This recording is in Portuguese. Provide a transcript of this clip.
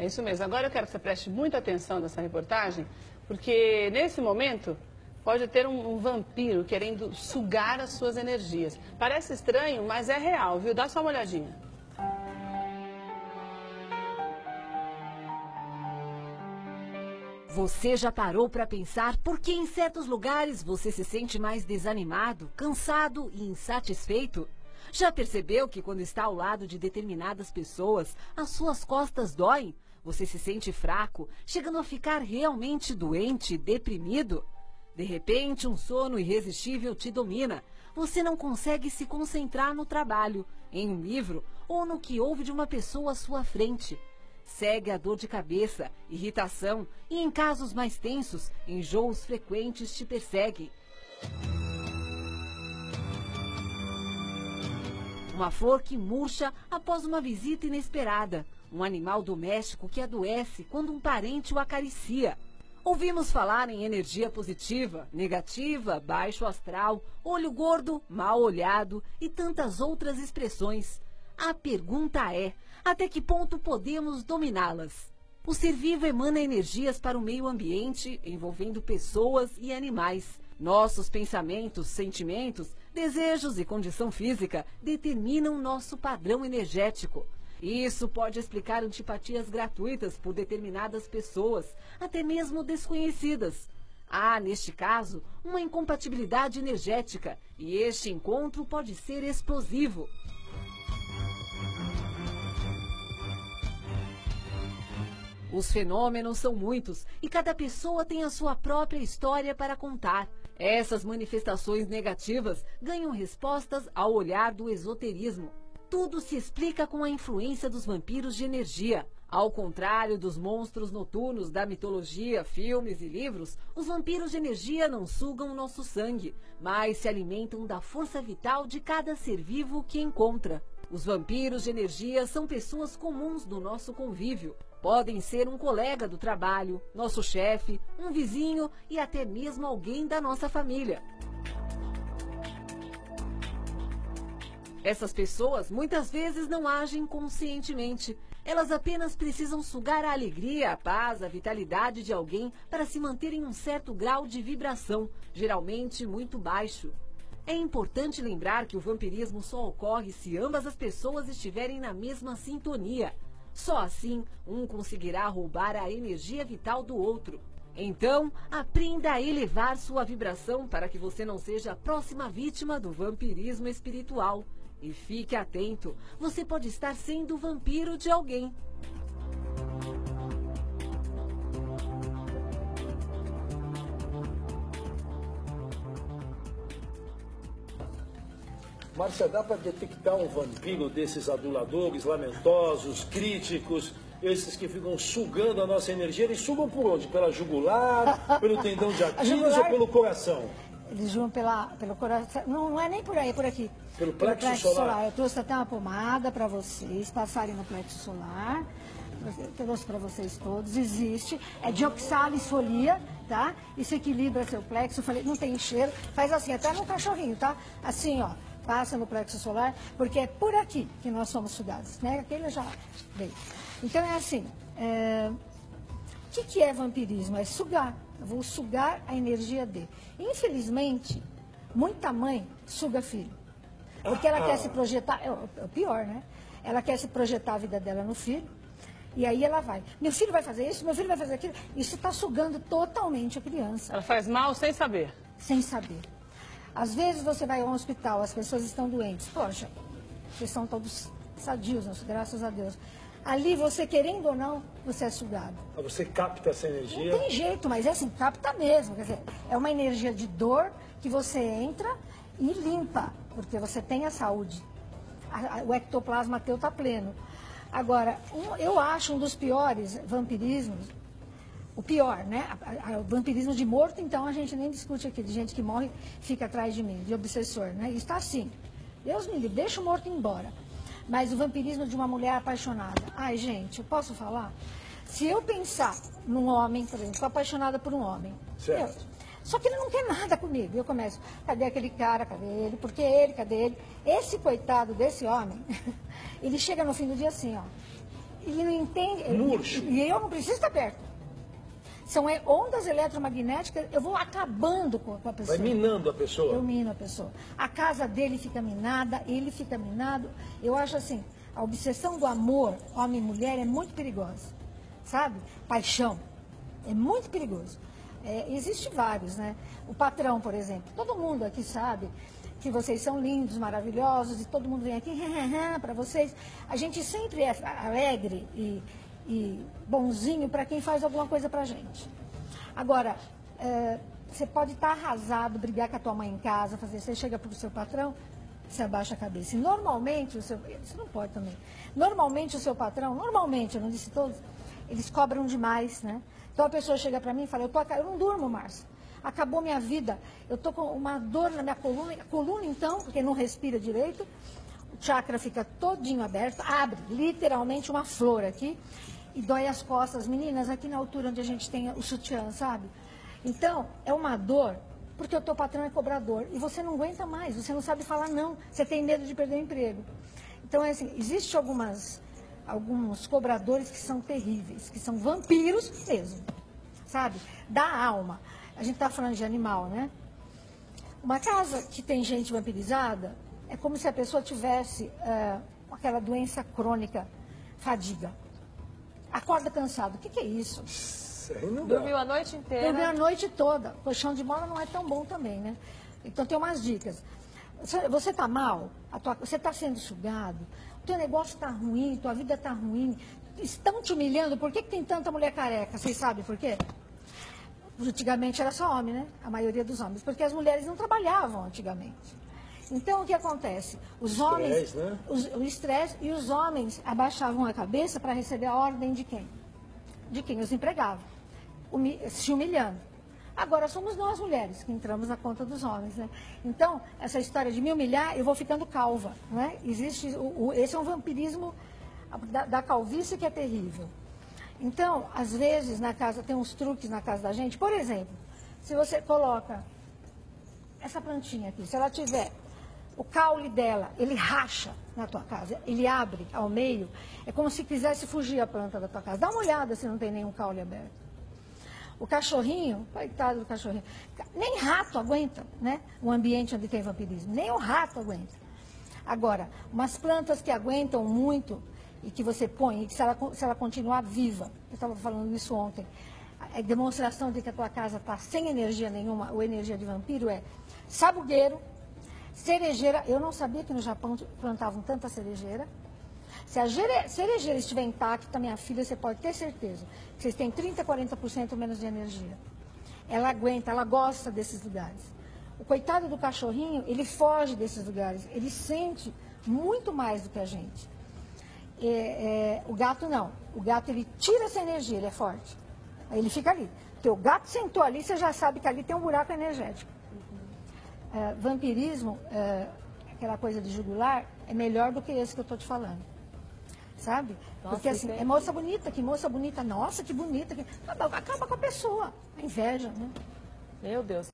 É isso mesmo. Agora eu quero que você preste muita atenção nessa reportagem, porque nesse momento pode ter um, um, vampiro querendo sugar as suas energias. Parece estranho, mas é real, viu? Dá só uma olhadinha. Você já parou para pensar por que em certos lugares você se sente mais desanimado, cansado e insatisfeito? Já percebeu que quando está ao lado de determinadas pessoas, as suas costas doem? Você se sente fraco, chegando a ficar realmente doente, deprimido? De repente, um sono irresistível te domina. Você não consegue se concentrar no trabalho, em um livro ou no que ouve de uma pessoa à sua frente. Segue a dor de cabeça, irritação e, em casos mais tensos, enjoos frequentes te perseguem. Uma flor que murcha após uma visita inesperada. Um animal doméstico que adoece quando um parente o acaricia. Ouvimos falar em energia positiva, negativa, baixo astral, olho gordo, mal olhado e tantas outras expressões. A pergunta é: até que ponto podemos dominá-las? O ser vivo emana energias para o meio ambiente, envolvendo pessoas e animais. Nossos pensamentos, sentimentos, desejos e condição física determinam nosso padrão energético. Isso pode explicar antipatias gratuitas por determinadas pessoas, até mesmo desconhecidas. Há, neste caso, uma incompatibilidade energética e este encontro pode ser explosivo. Os fenômenos são muitos e cada pessoa tem a sua própria história para contar. Essas manifestações negativas ganham respostas ao olhar do esoterismo. Tudo se explica com a influência dos vampiros de energia. Ao contrário dos monstros noturnos da mitologia, filmes e livros, os vampiros de energia não sugam nosso sangue, mas se alimentam da força vital de cada ser vivo que encontra. Os vampiros de energia são pessoas comuns do nosso convívio. Podem ser um colega do trabalho, nosso chefe, um vizinho e até mesmo alguém da nossa família. Essas pessoas muitas vezes não agem conscientemente. Elas apenas precisam sugar a alegria, a paz, a vitalidade de alguém para se manter em um certo grau de vibração, geralmente muito baixo. É importante lembrar que o vampirismo só ocorre se ambas as pessoas estiverem na mesma sintonia. Só assim um conseguirá roubar a energia vital do outro. Então, aprenda a elevar sua vibração para que você não seja a próxima vítima do vampirismo espiritual. E fique atento, você pode estar sendo o vampiro de alguém. Márcia, dá para detectar um vampiro desses aduladores, lamentosos, críticos, esses que ficam sugando a nossa energia? Eles sugam por onde? Pela jugular, pelo tendão de Aquiles jugular, ou pelo coração? Eles jogam pela, pelo coração. Não, não é nem por aí, é por aqui. Pelo plexo, pelo plexo solar. solar. Eu trouxe até uma pomada para vocês passarem no plexo solar. Eu trouxe para vocês todos. Existe. É de oxalisfolia, tá? Isso equilibra seu plexo. Eu falei, não tem cheiro. Faz assim, até no cachorrinho, tá? Assim, ó passa no plexo solar, porque é por aqui que nós somos sugados, né? Aquele já veio. Então é assim, é... o que, que é vampirismo? É sugar. Eu vou sugar a energia dele. Infelizmente, muita mãe suga filho. Porque ela quer se projetar, é o é pior, né? Ela quer se projetar a vida dela no filho. E aí ela vai. Meu filho vai fazer isso, meu filho vai fazer aquilo. Isso está sugando totalmente a criança. Ela faz mal sem saber. Sem saber. Às vezes você vai a um hospital, as pessoas estão doentes. Poxa, vocês são todos sadios, graças a Deus. Ali, você querendo ou não, você é sugado. Ah, você capta essa energia? Não tem jeito, mas é assim, capta mesmo. Quer dizer, é uma energia de dor que você entra e limpa, porque você tem a saúde. O ectoplasma teu está pleno. Agora, eu acho um dos piores vampirismos o pior, né? O vampirismo de morto, então a gente nem discute aqui, de gente que morre fica atrás de mim, de obsessor, né? Isso está assim. Deus me livre, deixa o morto embora. Mas o vampirismo de uma mulher apaixonada. Ai, gente, eu posso falar? Se eu pensar num homem, por exemplo, estou apaixonada por um homem. Certo. Eu, só que ele não quer nada comigo. Eu começo, cadê aquele cara? Cadê ele? Por que ele? Cadê ele? Esse coitado desse homem, ele chega no fim do dia assim, ó. ele não entende. Murcho. E eu não preciso estar perto. São ondas eletromagnéticas, eu vou acabando com com a pessoa. Vai minando a pessoa. Eu mino a pessoa. A casa dele fica minada, ele fica minado. Eu acho assim, a obsessão do amor, homem e mulher, é muito perigosa. Sabe? Paixão. É muito perigoso. É, existe vários, né? O patrão, por exemplo. Todo mundo aqui sabe que vocês são lindos, maravilhosos, e todo mundo vem aqui para vocês. A gente sempre é alegre e, e bonzinho para quem faz alguma coisa para gente. Agora, é, você pode estar arrasado, brigar com a tua mãe em casa, fazer, você chega para o seu patrão, você abaixa a cabeça. E normalmente, o seu, isso não pode também. Normalmente o seu patrão, normalmente, eu não disse todos, eles cobram demais, né? Então a pessoa chega para mim e fala, eu, tô, eu não durmo, Márcia. Acabou minha vida. Eu estou com uma dor na minha coluna. A coluna, então, porque não respira direito, o chakra fica todinho aberto, abre literalmente uma flor aqui e dói as costas. Meninas, aqui na altura onde a gente tem o sutiã, sabe? Então, é uma dor, porque o teu patrão é cobrador e você não aguenta mais, você não sabe falar não, você tem medo de perder o emprego. Então, é assim, existe algumas, alguns cobradores que são terríveis, que são vampiros mesmo, sabe? Da alma. A gente está falando de animal, né? Uma casa que tem gente vampirizada é como se a pessoa tivesse é, aquela doença crônica, fadiga. Acorda cansado. O que, que é isso? Dormiu a noite inteira. Dormir a noite toda. Colchão de mola não é tão bom também, né? Então tem umas dicas. Você- Você está mal, a tua- você está sendo sugado, o teu negócio está ruim, tua vida está ruim, estão te humilhando. Por que, que tem tanta mulher careca? Vocês sabem por quê? Antigamente era só homem, né? A maioria dos homens. Porque as mulheres não trabalhavam antigamente. Então o que acontece? Os homens. Estresse, né? os- o estresse e os homens abaixavam a cabeça para receber a ordem de quem? De quem os empregava. Humi- se humilhando. Agora somos nós mulheres que entramos na conta dos homens, né? Então, essa história de me humilhar, eu vou ficando calva, né? Existe, o- o- esse é um vampirismo da, da calvície que é terrível. Então, às vezes, na casa, tem uns truques na casa da gente. Por exemplo, se você coloca essa plantinha aqui, se ela tiver o caule dela, ele racha na tua casa, ele abre ao meio, é como se quisesse fugir a planta da tua casa. Dá uma olhada se não tem nenhum caule aberto. O cachorrinho, coitado do cachorrinho, nem rato aguenta, né? Um ambiente onde tem vampirismo, nem o rato aguenta. Agora, umas plantas que aguentam muito e que você põe, e que se ela, se ela continuar viva, eu estava falando isso ontem, a demonstração de que a tua casa está sem energia nenhuma, ou energia de vampiro, é sabugueiro, cerejeira. Eu não sabia que no Japão plantavam tanta cerejeira. Se a cerejeira estiver intacta, minha filha, você pode ter certeza que vocês têm 30%, 40% menos de energia. Ela aguenta, ela gosta desses lugares. O coitado do cachorrinho, ele foge desses lugares, ele sente muito mais do que a gente. É, é, o gato não. O gato ele tira essa energia, ele é forte. Aí ele fica ali. Teu gato sentou ali, você já sabe que ali tem um buraco energético. É, vampirismo, é, aquela coisa de jugular, é melhor do que esse que eu estou te falando. Sabe? Nossa, Porque assim, é- moça bonita, que moça bonita, nossa, que bonita. Que... Acaba com a pessoa. A inveja, né? Meu Deus.